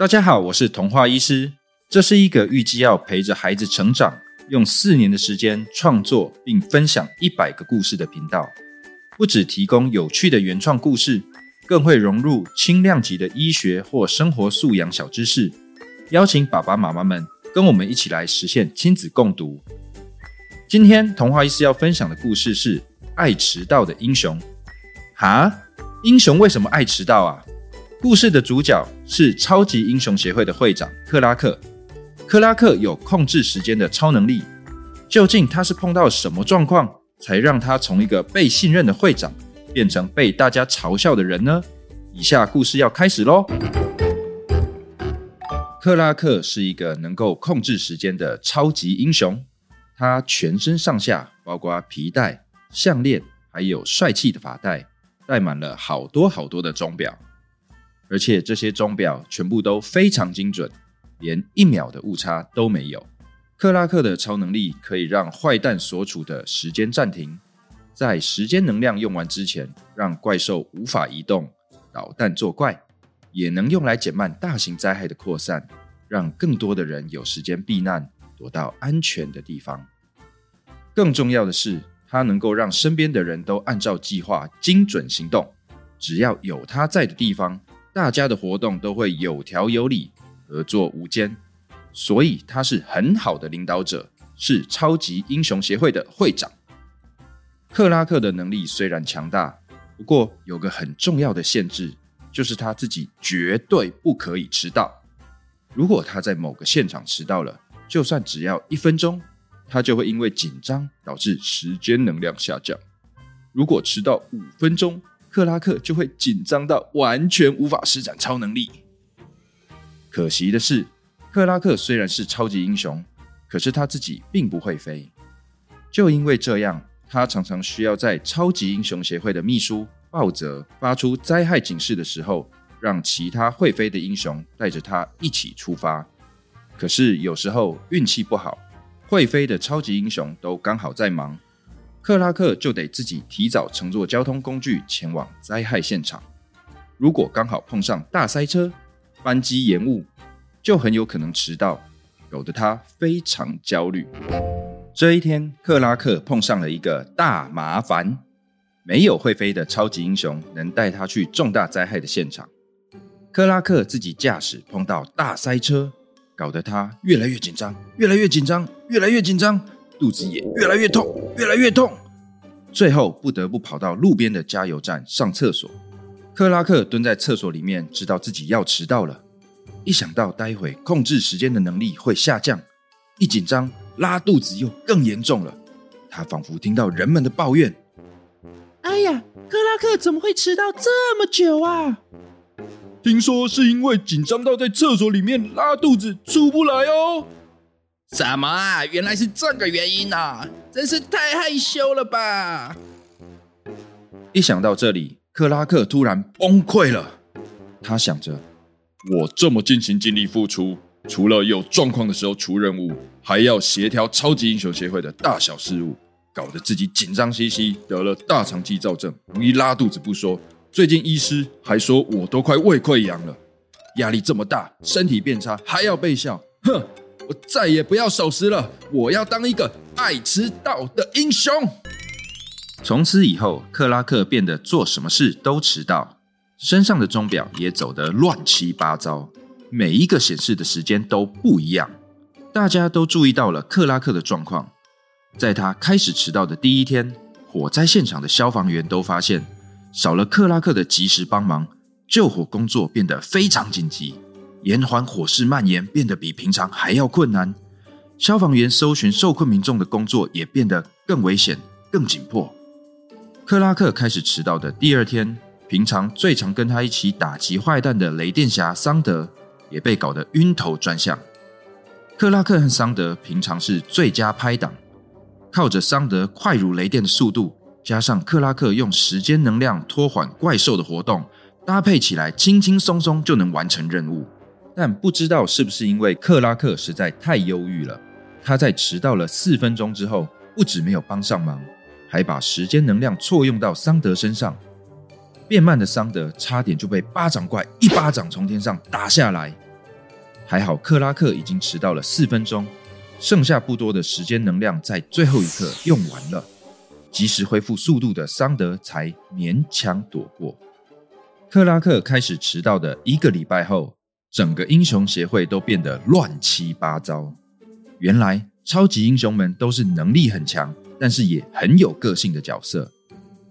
大家好，我是童话医师。这是一个预计要陪着孩子成长，用四年的时间创作并分享一百个故事的频道。不只提供有趣的原创故事，更会融入轻量级的医学或生活素养小知识，邀请爸爸妈妈们跟我们一起来实现亲子共读。今天童话医师要分享的故事是爱迟到的英雄。哈，英雄为什么爱迟到啊？故事的主角是超级英雄协会的会长克拉克。克拉克有控制时间的超能力，究竟他是碰到什么状况，才让他从一个被信任的会长变成被大家嘲笑的人呢？以下故事要开始喽。克拉克是一个能够控制时间的超级英雄，他全身上下，包括皮带、项链，还有帅气的发带，戴满了好多好多的钟表，而且这些钟表全部都非常精准。连一秒的误差都没有。克拉克的超能力可以让坏蛋所处的时间暂停，在时间能量用完之前，让怪兽无法移动，捣蛋作怪，也能用来减慢大型灾害的扩散，让更多的人有时间避难，躲到安全的地方。更重要的是，它能够让身边的人都按照计划精准行动。只要有他在的地方，大家的活动都会有条有理。合作无间，所以他是很好的领导者，是超级英雄协会的会长。克拉克的能力虽然强大，不过有个很重要的限制，就是他自己绝对不可以迟到。如果他在某个现场迟到了，就算只要一分钟，他就会因为紧张导致时间能量下降。如果迟到五分钟，克拉克就会紧张到完全无法施展超能力。可惜的是，克拉克虽然是超级英雄，可是他自己并不会飞。就因为这样，他常常需要在超级英雄协会的秘书鲍泽发出灾害警示的时候，让其他会飞的英雄带着他一起出发。可是有时候运气不好，会飞的超级英雄都刚好在忙，克拉克就得自己提早乘坐交通工具前往灾害现场。如果刚好碰上大塞车，班机延误，就很有可能迟到，搞得他非常焦虑。这一天，克拉克碰上了一个大麻烦，没有会飞的超级英雄能带他去重大灾害的现场。克拉克自己驾驶碰到大塞车，搞得他越来越紧张，越来越紧张，越来越紧张，肚子也越来越痛，越来越痛。最后不得不跑到路边的加油站上厕所。克拉克蹲在厕所里面，知道自己要迟到了。一想到待会控制时间的能力会下降，一紧张拉肚子又更严重了。他仿佛听到人们的抱怨：“哎呀，克拉克怎么会迟到这么久啊？”听说是因为紧张到在厕所里面拉肚子出不来哦。什么啊？原来是这个原因啊！真是太害羞了吧！一想到这里。克拉克突然崩溃了，他想着：我这么尽心尽力付出，除了有状况的时候出任务，还要协调超级英雄协会的大小事务，搞得自己紧张兮兮，得了大肠肌躁症，容易拉肚子不说，最近医师还说我都快胃溃疡了。压力这么大，身体变差，还要被笑，哼！我再也不要守时了，我要当一个爱迟到的英雄。从此以后，克拉克变得做什么事都迟到，身上的钟表也走得乱七八糟，每一个显示的时间都不一样。大家都注意到了克拉克的状况，在他开始迟到的第一天，火灾现场的消防员都发现，少了克拉克的及时帮忙，救火工作变得非常紧急，延缓火势蔓延变得比平常还要困难。消防员搜寻受困民众的工作也变得更危险、更紧迫。克拉克开始迟到的第二天，平常最常跟他一起打击坏蛋的雷电侠桑德也被搞得晕头转向。克拉克和桑德平常是最佳拍档，靠着桑德快如雷电的速度，加上克拉克用时间能量拖缓怪兽的活动，搭配起来轻轻松松就能完成任务。但不知道是不是因为克拉克实在太忧郁了，他在迟到了四分钟之后，不止没有帮上忙。还把时间能量错用到桑德身上，变慢的桑德差点就被巴掌怪一巴掌从天上打下来。还好克拉克已经迟到了四分钟，剩下不多的时间能量在最后一刻用完了，及时恢复速度的桑德才勉强躲过。克拉克开始迟到的一个礼拜后，整个英雄协会都变得乱七八糟。原来超级英雄们都是能力很强，但是也很有个性的角色。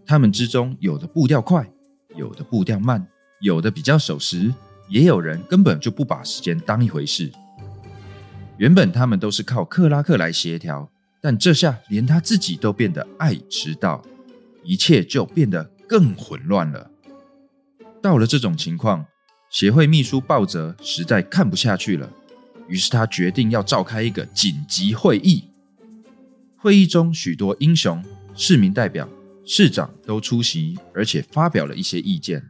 他们之中有的步调快，有的步调慢，有的比较守时。也有人根本就不把时间当一回事。原本他们都是靠克拉克来协调，但这下连他自己都变得爱迟到，一切就变得更混乱了。到了这种情况，协会秘书鲍泽实在看不下去了，于是他决定要召开一个紧急会议。会议中，许多英雄、市民代表、市长都出席，而且发表了一些意见。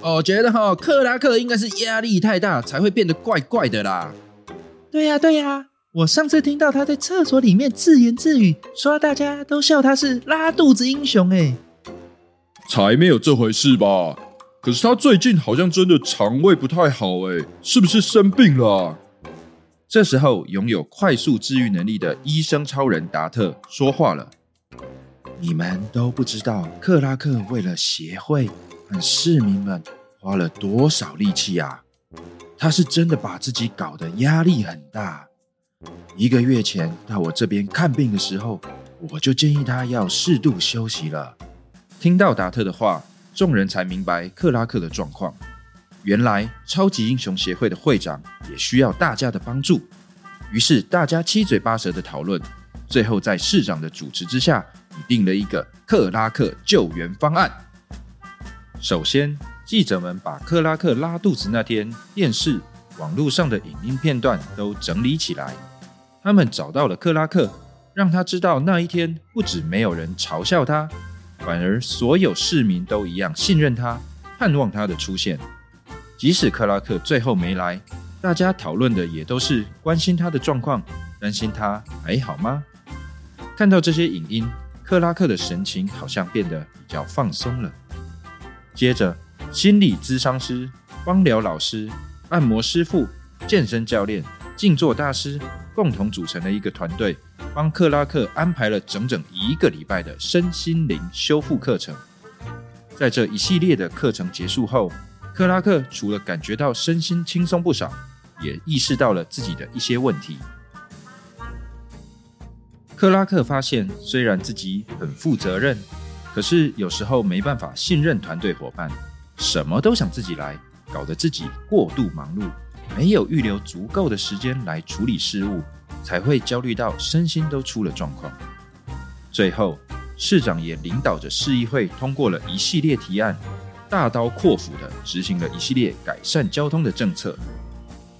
我觉得哈，克拉克应该是压力太大，才会变得怪怪的啦。对呀，对呀，我上次听到他在厕所里面自言自语，说大家都笑他是拉肚子英雄哎。才没有这回事吧？可是他最近好像真的肠胃不太好哎，是不是生病了？这时候，拥有快速治愈能力的医生超人达特说话了：“你们都不知道，克拉克为了协会和。”市民们花了多少力气啊！他是真的把自己搞得压力很大。一个月前到我这边看病的时候，我就建议他要适度休息了。听到达特的话，众人才明白克拉克的状况。原来超级英雄协会的会长也需要大家的帮助，于是大家七嘴八舌的讨论，最后在市长的主持之下，拟定了一个克拉克救援方案。首先，记者们把克拉克拉肚子那天电视、网络上的影音片段都整理起来。他们找到了克拉克，让他知道那一天不止没有人嘲笑他，反而所有市民都一样信任他，盼望他的出现。即使克拉克最后没来，大家讨论的也都是关心他的状况，担心他还好吗？看到这些影音，克拉克的神情好像变得比较放松了。接着，心理咨商师、芳疗老师、按摩师傅、健身教练、静坐大师共同组成了一个团队，帮克拉克安排了整整一个礼拜的身心灵修复课程。在这一系列的课程结束后，克拉克除了感觉到身心轻松不少，也意识到了自己的一些问题。克拉克发现，虽然自己很负责任。可是有时候没办法信任团队伙伴，什么都想自己来，搞得自己过度忙碌，没有预留足够的时间来处理事务，才会焦虑到身心都出了状况。最后，市长也领导着市议会通过了一系列提案，大刀阔斧地执行了一系列改善交通的政策。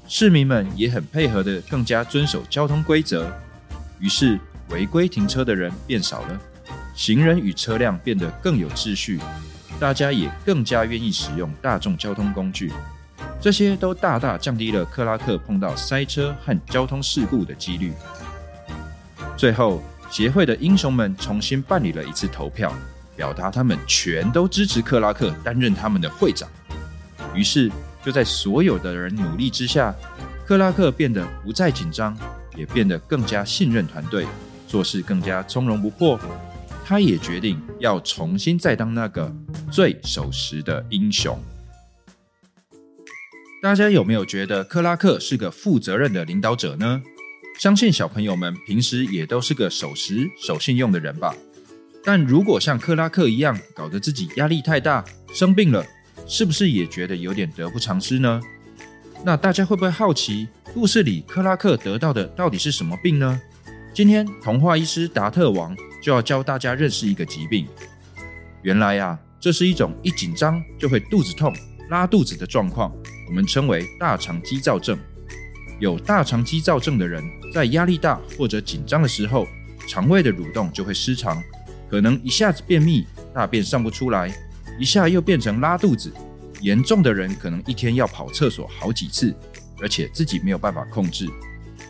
市民们也很配合的，更加遵守交通规则，于是违规停车的人变少了。行人与车辆变得更有秩序，大家也更加愿意使用大众交通工具，这些都大大降低了克拉克碰到塞车和交通事故的几率。最后，协会的英雄们重新办理了一次投票，表达他们全都支持克拉克担任他们的会长。于是，就在所有的人努力之下，克拉克变得不再紧张，也变得更加信任团队，做事更加从容不迫。他也决定要重新再当那个最守时的英雄。大家有没有觉得克拉克是个负责任的领导者呢？相信小朋友们平时也都是个守时、守信用的人吧。但如果像克拉克一样搞得自己压力太大、生病了，是不是也觉得有点得不偿失呢？那大家会不会好奇，故事里克拉克得到的到底是什么病呢？今天童话医师达特王。就要教大家认识一个疾病。原来呀，这是一种一紧张就会肚子痛、拉肚子的状况，我们称为大肠激躁症。有大肠激躁症的人，在压力大或者紧张的时候，肠胃的蠕动就会失常，可能一下子便秘，大便上不出来，一下又变成拉肚子。严重的人可能一天要跑厕所好几次，而且自己没有办法控制。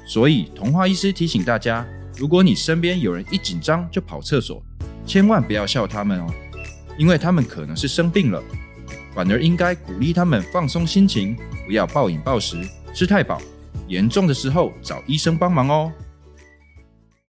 所以，童话医师提醒大家。如果你身边有人一紧张就跑厕所，千万不要笑他们哦，因为他们可能是生病了，反而应该鼓励他们放松心情，不要暴饮暴食，吃太饱，严重的时候找医生帮忙哦。